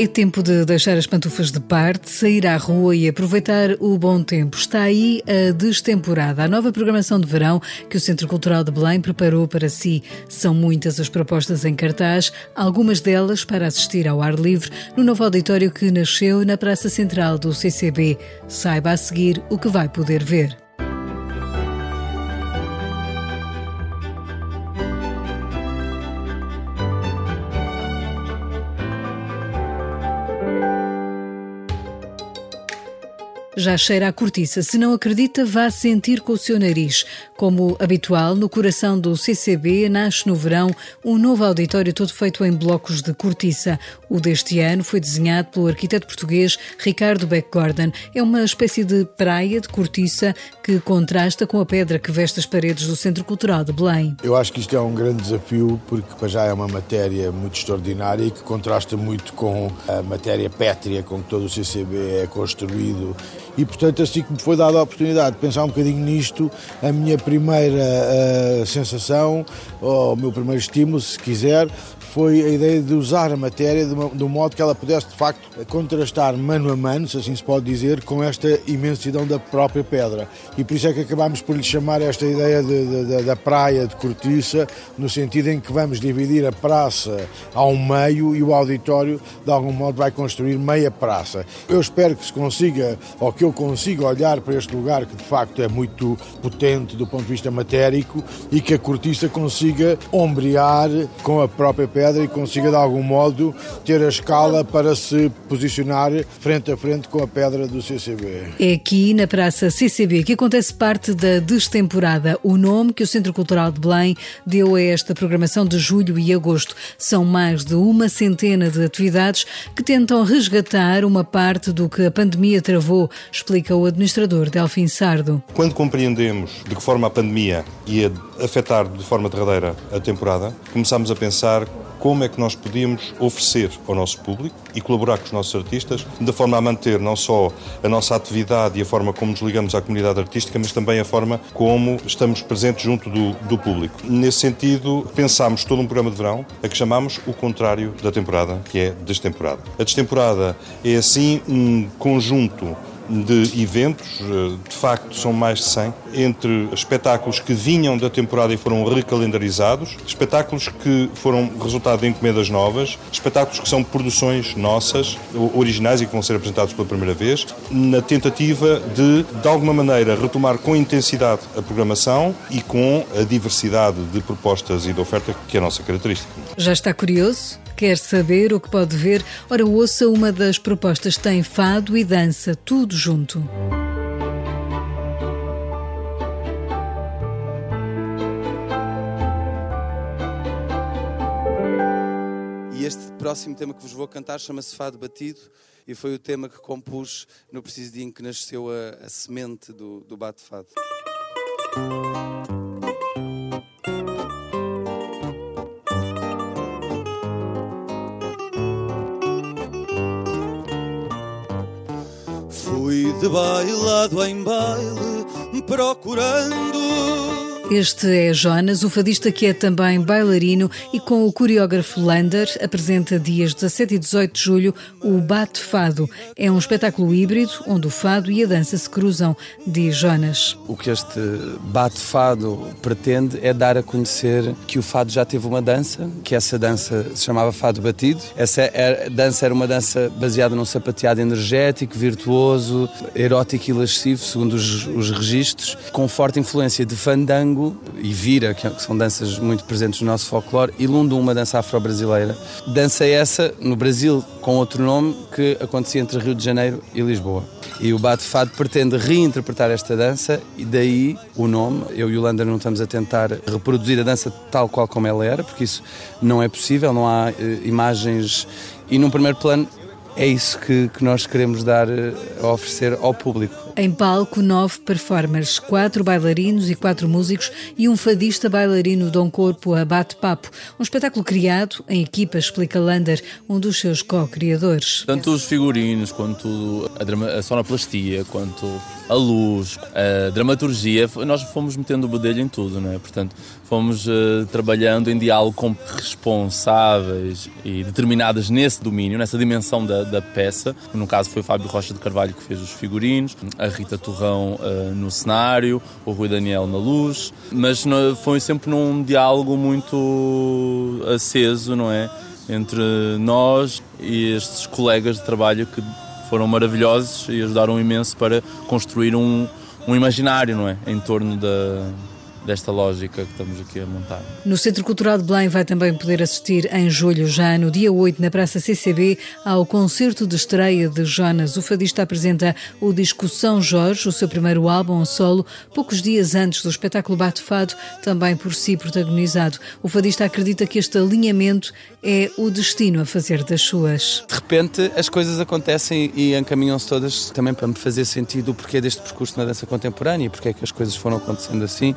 É tempo de deixar as pantufas de parte, sair à rua e aproveitar o bom tempo. Está aí a destemporada, a nova programação de verão que o Centro Cultural de Belém preparou para si. São muitas as propostas em cartaz, algumas delas para assistir ao ar livre no novo auditório que nasceu na Praça Central do CCB. Saiba a seguir o que vai poder ver. Já cheira a cortiça. Se não acredita, vá sentir com o seu nariz. Como habitual, no coração do CCB nasce no verão um novo auditório todo feito em blocos de cortiça. O deste ano foi desenhado pelo arquiteto português Ricardo Beck Gordon. É uma espécie de praia de cortiça que contrasta com a pedra que veste as paredes do Centro Cultural de Belém. Eu acho que isto é um grande desafio porque para já é uma matéria muito extraordinária e que contrasta muito com a matéria pétrea com que todo o CCB é construído e, portanto, assim que me foi dada a oportunidade de pensar um bocadinho nisto, a minha primeira uh, sensação, ou o meu primeiro estímulo, se quiser, foi a ideia de usar a matéria de, uma, de um modo que ela pudesse, de facto, contrastar mano a mano, se assim se pode dizer, com esta imensidão da própria pedra. E por isso é que acabámos por lhe chamar esta ideia de, de, da praia de cortiça, no sentido em que vamos dividir a praça ao meio e o auditório, de algum modo, vai construir meia praça. Eu espero que se consiga, ou que eu consiga olhar para este lugar que, de facto, é muito potente do ponto de vista matérico e que a cortiça consiga ombrear com a própria pedra pedra e consiga de algum modo ter a escala para se posicionar frente a frente com a pedra do CCB. É aqui na Praça CCB que acontece parte da destemporada, o nome que o Centro Cultural de Belém deu a esta programação de julho e agosto. São mais de uma centena de atividades que tentam resgatar uma parte do que a pandemia travou, explica o administrador Delfim Sardo. Quando compreendemos de que forma a pandemia ia afetar de forma derradeira a temporada, começámos a pensar como é que nós podíamos oferecer ao nosso público e colaborar com os nossos artistas, de forma a manter não só a nossa atividade e a forma como nos ligamos à comunidade artística, mas também a forma como estamos presentes junto do, do público. Nesse sentido, pensámos todo um programa de verão a que chamamos o contrário da temporada, que é destemporada. A destemporada é, assim, um conjunto de eventos, eh, de facto são mais de 100, entre espetáculos que vinham da temporada e foram recalendarizados, espetáculos que foram resultado de encomendas novas, espetáculos que são produções nossas, originais e que vão ser apresentados pela primeira vez, na tentativa de, de alguma maneira, retomar com intensidade a programação e com a diversidade de propostas e de oferta que é a nossa característica. Já está curioso? Quer saber o que pode ver? Ora, ouça uma das propostas. Tem fado e dança, tudo junto. E este próximo tema que vos vou cantar chama-se Fado Batido e foi o tema que compus no preciso dia em que nasceu a, a semente do, do bate-fado. Fui de bailado em baile, procurando este é Jonas, o fadista que é também bailarino e com o coreógrafo Lander apresenta dias 17 e 18 de julho o Bate Fado. É um espetáculo híbrido onde o fado e a dança se cruzam, diz Jonas. O que este Bate Fado pretende é dar a conhecer que o fado já teve uma dança, que essa dança se chamava Fado Batido. Essa era, dança era uma dança baseada num sapateado energético, virtuoso, erótico e lascivo, segundo os, os registros, com forte influência de fandango e vira, que são danças muito presentes no nosso folclore, e lundu, uma dança afro-brasileira. Dança essa, no Brasil, com outro nome, que acontecia entre Rio de Janeiro e Lisboa. E o Bate Fado pretende reinterpretar esta dança e daí o nome. Eu e o Lander não estamos a tentar reproduzir a dança tal qual como ela era, porque isso não é possível, não há uh, imagens. E num primeiro plano é isso que, que nós queremos dar, uh, a oferecer ao público Em palco, nove performers, quatro bailarinos e quatro músicos e um fadista bailarino Dom Corpo a bate-papo. Um espetáculo criado em equipa, explica Lander, um dos seus co-criadores. Tanto os figurinos, quanto a, drama, a sonoplastia, quanto a luz, a dramaturgia, nós fomos metendo o bedelho em tudo, não é? Portanto, fomos uh, trabalhando em diálogo com responsáveis e determinadas nesse domínio, nessa dimensão da, da peça. No caso foi o Fábio Rocha de Carvalho que fez os figurinos, a Rita Torrão uh, no cenário, o Rui Daniel na luz, mas foi sempre num diálogo muito aceso, não é? Entre nós e estes colegas de trabalho que foram maravilhosos e ajudaram imenso para construir um, um imaginário, não é? Em torno da, desta lógica que estamos aqui a montar. No Centro Cultural de Belém vai também poder assistir em julho, já no dia 8, na Praça CCB, ao concerto de estreia de Jonas. O fadista apresenta o disco São Jorge, o seu primeiro álbum solo, poucos dias antes do espetáculo Bate Fado, também por si protagonizado. O fadista acredita que este alinhamento é o destino a fazer das suas. De repente as coisas acontecem e encaminham-se todas também para me fazer sentido o porquê deste percurso na dança contemporânea e porque é que as coisas foram acontecendo assim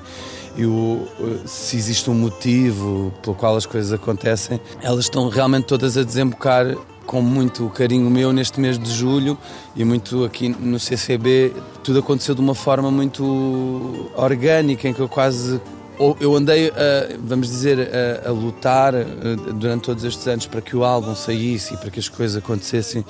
e o, se existe um motivo pelo qual as coisas acontecem, elas estão realmente todas a desembocar com muito carinho meu neste mês de julho e muito aqui no CCB. Tudo aconteceu de uma forma muito orgânica, em que eu quase eu andei, a, vamos dizer, a, a, lutar durante todos estes anos para que o álbum saísse e para que as coisas acontecessem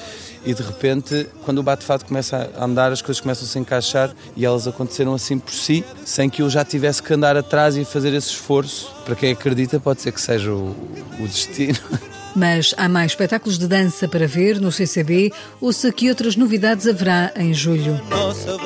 e de repente, quando o bate-fato começa a andar, as coisas começam a se encaixar e elas aconteceram assim por si, sem que eu já tivesse que andar atrás e fazer esse esforço. Para quem acredita, pode ser que seja o, o destino. Mas há mais espetáculos de dança para ver no CCB, ouça que outras novidades haverá em julho. Nossa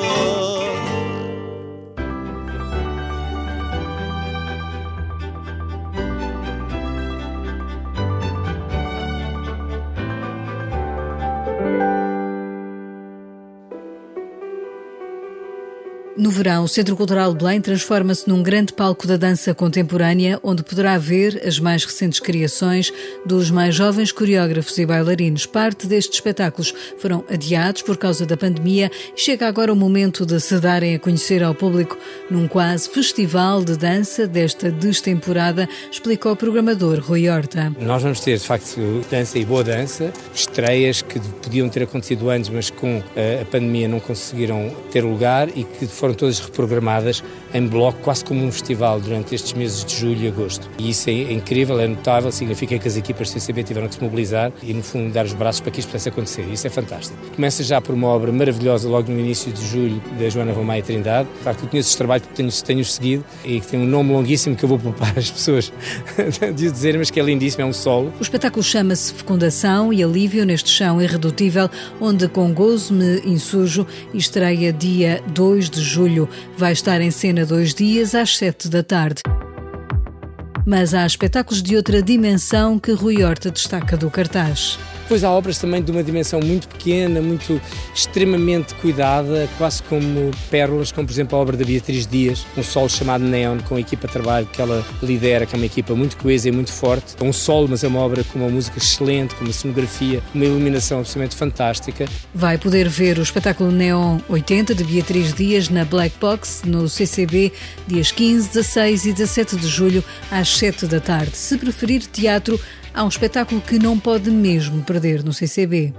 voz. O Centro Cultural Belém transforma-se num grande palco da dança contemporânea, onde poderá ver as mais recentes criações dos mais jovens coreógrafos e bailarinos. Parte destes espetáculos foram adiados por causa da pandemia e chega agora o momento de se darem a conhecer ao público num quase festival de dança desta destemporada, explicou o programador Rui Horta. Nós vamos ter, de facto, dança e boa dança, estreias que podiam ter acontecido antes, mas com a pandemia não conseguiram ter lugar e que foram todas reprogramadas em bloco, quase como um festival, durante estes meses de julho e agosto. E isso é incrível, é notável, significa que as equipas do CCB tiveram que se mobilizar e, no fundo, dar os braços para que isto pudesse acontecer. Isso é fantástico. Começa já por uma obra maravilhosa, logo no início de julho, da Joana Romaia Trindade. Claro que eu conheço este trabalho que tenho, tenho seguido e que tem um nome longuíssimo que eu vou poupar as pessoas de dizer, mas que é lindíssimo, é um solo. O espetáculo chama-se Fecundação e Alívio neste chão irredutível, onde com gozo me insujo e estreia dia 2 de julho. Vai estar em cena dois dias às sete da tarde. Mas há espetáculos de outra dimensão que Rui Horta destaca do cartaz. Depois há obras também de uma dimensão muito pequena, muito extremamente cuidada, quase como pérolas, como por exemplo a obra da Beatriz Dias, um solo chamado Neon, com a equipa de trabalho que ela lidera, que é uma equipa muito coesa e muito forte. É um solo, mas é uma obra com uma música excelente, com uma cenografia, uma iluminação absolutamente fantástica. Vai poder ver o espetáculo Neon 80 de Beatriz Dias na Black Box, no CCB, dias 15, 16 e 17 de julho, às 7 da tarde. Se preferir teatro, há um espetáculo que não pode mesmo perder no CCB.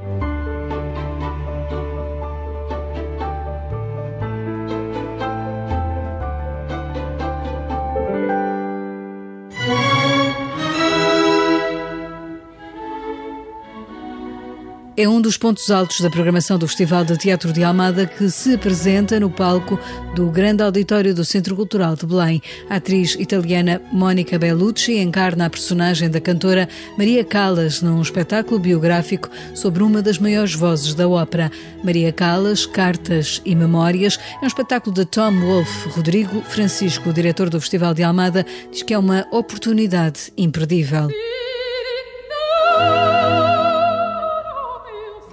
É um dos pontos altos da programação do Festival de Teatro de Almada que se apresenta no palco do Grande Auditório do Centro Cultural de Belém. A atriz italiana Mónica Bellucci encarna a personagem da cantora Maria Callas num espetáculo biográfico sobre uma das maiores vozes da ópera. Maria Callas, Cartas e Memórias é um espetáculo de Tom Wolfe. Rodrigo Francisco, diretor do Festival de Almada, diz que é uma oportunidade imperdível.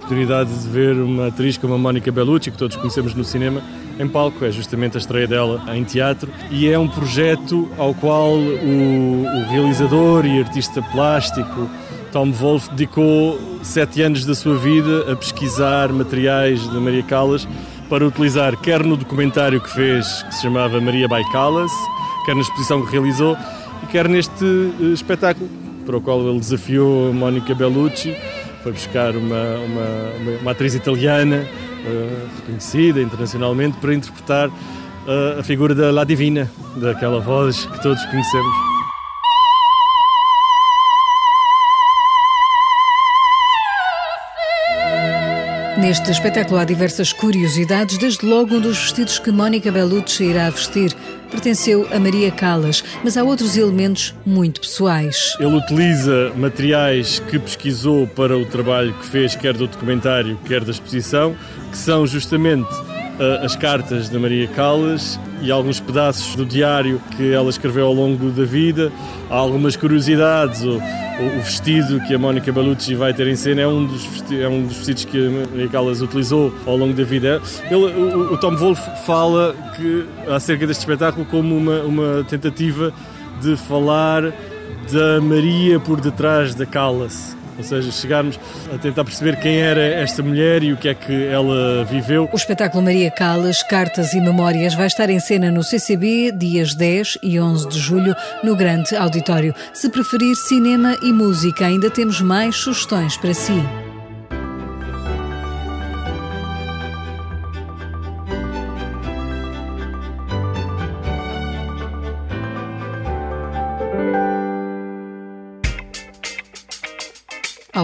Oportunidade de ver uma atriz como a Mónica Bellucci, que todos conhecemos no cinema, em palco. É justamente a estreia dela em teatro e é um projeto ao qual o, o realizador e artista plástico Tom Wolfe dedicou sete anos da sua vida a pesquisar materiais de Maria Callas para utilizar quer no documentário que fez, que se chamava Maria Baicalas, quer na exposição que realizou, e quer neste uh, espetáculo, para o qual ele desafiou Mónica Bellucci, foi buscar uma, uma, uma atriz italiana uh, reconhecida internacionalmente para interpretar uh, a figura da La Divina, daquela voz que todos conhecemos. Neste espetáculo há diversas curiosidades, desde logo um dos vestidos que Mónica Bellucci irá vestir. Pertenceu a Maria Callas, mas há outros elementos muito pessoais. Ele utiliza materiais que pesquisou para o trabalho que fez, quer do documentário, quer da exposição, que são justamente as cartas da Maria Callas e alguns pedaços do diário que ela escreveu ao longo da vida. Há algumas curiosidades. O, o vestido que a Mónica Bellucci vai ter em cena é um dos, vestidos, é um dos vestidos que a Maria Callas utilizou ao longo da vida. Ele, o, o Tom Wolfe fala que, acerca deste espetáculo como uma, uma tentativa de falar da Maria por detrás da Callas ou seja, chegarmos a tentar perceber quem era esta mulher e o que é que ela viveu. O espetáculo Maria Callas, Cartas e Memórias vai estar em cena no CCB dias 10 e 11 de julho no Grande Auditório. Se preferir cinema e música, ainda temos mais sugestões para si.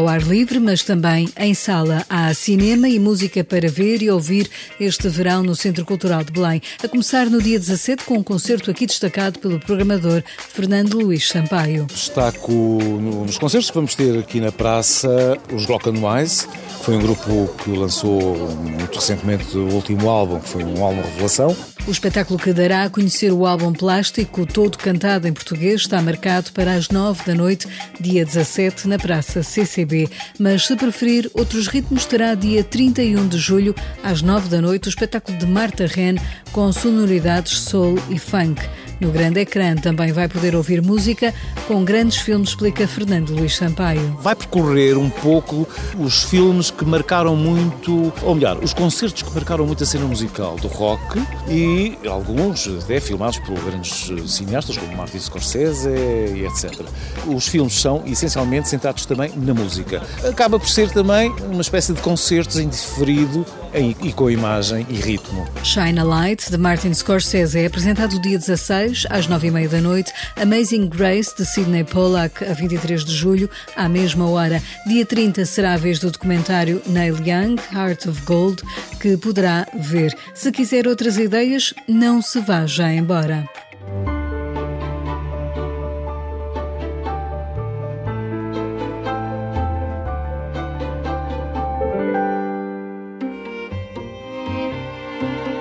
Ao ar livre, mas também em sala. Há cinema e música para ver e ouvir este verão no Centro Cultural de Belém, a começar no dia 17 com um concerto aqui destacado pelo programador Fernando Luís Sampaio. Destaco nos concertos que vamos ter aqui na praça os Glock Wise, foi um grupo que lançou muito recentemente o último álbum, que foi um álbum revelação. O espetáculo que dará a conhecer o álbum plástico, todo cantado em português, está marcado para as 9 da noite, dia 17, na Praça CCB. Mas, se preferir outros ritmos, terá dia 31 de julho, às 9 da noite, o espetáculo de Marta Ren, com sonoridades soul e funk. No grande ecrã também vai poder ouvir música com grandes filmes, explica Fernando Luís Sampaio. Vai percorrer um pouco os filmes que marcaram muito, ou melhor, os concertos que marcaram muito a cena musical do rock e alguns até filmados por grandes cineastas como Martin Scorsese e etc. Os filmes são essencialmente centrados também na música. Acaba por ser também uma espécie de concertos em diferido e com imagem e ritmo. Shine a Light, de Martin Scorsese, é apresentado dia 16, às 9h30 da noite. Amazing Grace, de Sidney Pollack, a 23 de julho, à mesma hora. Dia 30 será a vez do documentário Neil Young, Heart of Gold, que poderá ver. Se quiser outras ideias, não se vá já embora.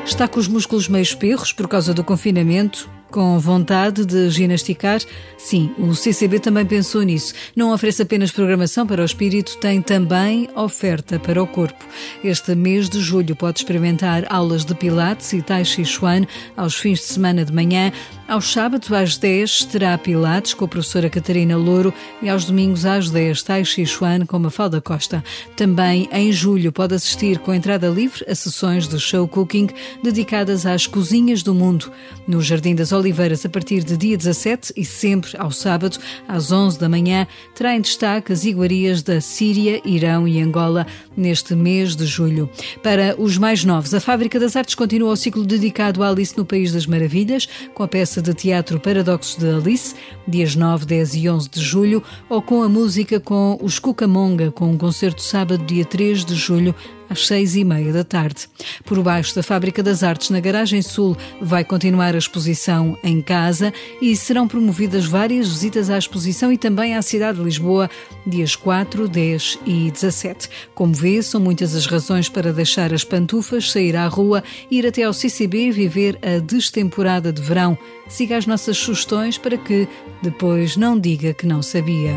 Está com os músculos meio perros por causa do confinamento? Com vontade de ginasticar? Sim, o CCB também pensou nisso. Não oferece apenas programação para o espírito, tem também oferta para o corpo. Este mês de julho pode experimentar aulas de Pilates e Tai Chi Chuan aos fins de semana de manhã. Aos sábados às 10 terá Pilates com a professora Catarina Louro e aos domingos às 10 Tai Chi Chuan com Mafalda Costa. Também em julho pode assistir com entrada livre a sessões de show cooking dedicadas às cozinhas do mundo. No Jardim das Oliveiras, a partir de dia 17 e sempre ao sábado, às 11 da manhã, terá em destaque as iguarias da Síria, Irão e Angola neste mês de julho. Para os mais novos, a Fábrica das Artes continua o ciclo dedicado a Alice no País das Maravilhas, com a peça de teatro Paradoxos de Alice, dias 9, 10 e 11 de julho, ou com a música com os Cucamonga, com um concerto sábado, dia 3 de julho, às seis e meia da tarde. Por baixo da Fábrica das Artes, na Garagem Sul, vai continuar a exposição em casa e serão promovidas várias visitas à exposição e também à cidade de Lisboa, dias 4, 10 e 17. Como vê, são muitas as razões para deixar as pantufas, sair à rua, ir até ao CCB e viver a destemporada de verão. Siga as nossas sugestões para que depois não diga que não sabia.